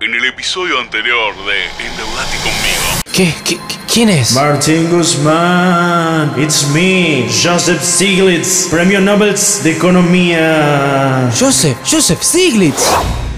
En el episodio anterior de Endeudate conmigo. ¿Qué? ¿Qué- ¿Quién es? Martin Guzmán, it's me, Joseph Stiglitz, Premio Nobel de Economía. Joseph, Joseph Stiglitz.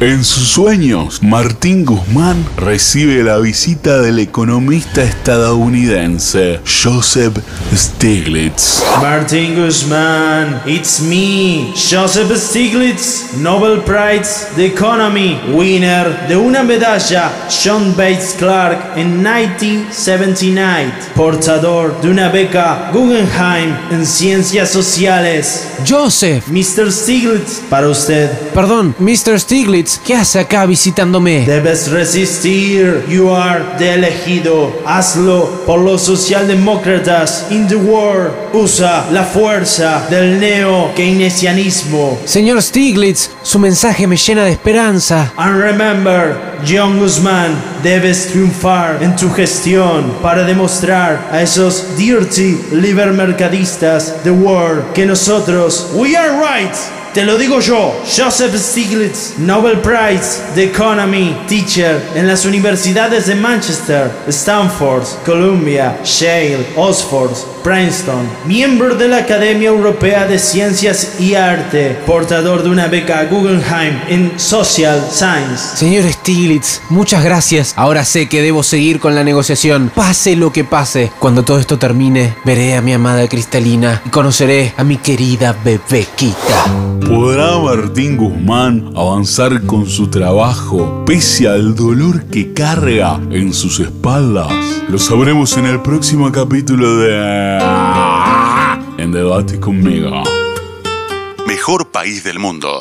En sus sueños, Martín Guzmán recibe la visita del economista estadounidense Joseph Stiglitz. Martin Guzmán, it's me, Joseph Stiglitz, Nobel Prize de Economy, winner de una medalla John Bates Clark en 1979, portador de una beca Guggenheim en Ciencias Sociales. Joseph. Mr. Stiglitz, para usted. Perdón, Mr. Stiglitz, ¿qué hace acá visitándome? Debes resistir. You are the elegido. Hazlo por los socialdemócratas in the world. Usa la fuerza del neo-keynesianismo. Señor Stiglitz, su mensaje me llena de esperanza. And remember, John Guzmán, debes triunfar en tu gestión para demostrar a esos dirty libermercadistas the world que nosotros, we are right. Te lo digo yo, Joseph Stiglitz, Nobel Prize de Economy, teacher en las universidades de Manchester, Stanford, Columbia, Yale, Oxford, Princeton, miembro de la Academia Europea de Ciencias y Arte, portador de una beca Guggenheim en Social Science. Señor Stiglitz, muchas gracias. Ahora sé que debo seguir con la negociación. Pase lo que pase. Cuando todo esto termine, veré a mi amada Cristalina y conoceré a mi querida Bebequita. ¿Podrá Martín Guzmán avanzar con su trabajo pese al dolor que carga en sus espaldas? Lo sabremos en el próximo capítulo de... En debate conmigo. Mejor país del mundo.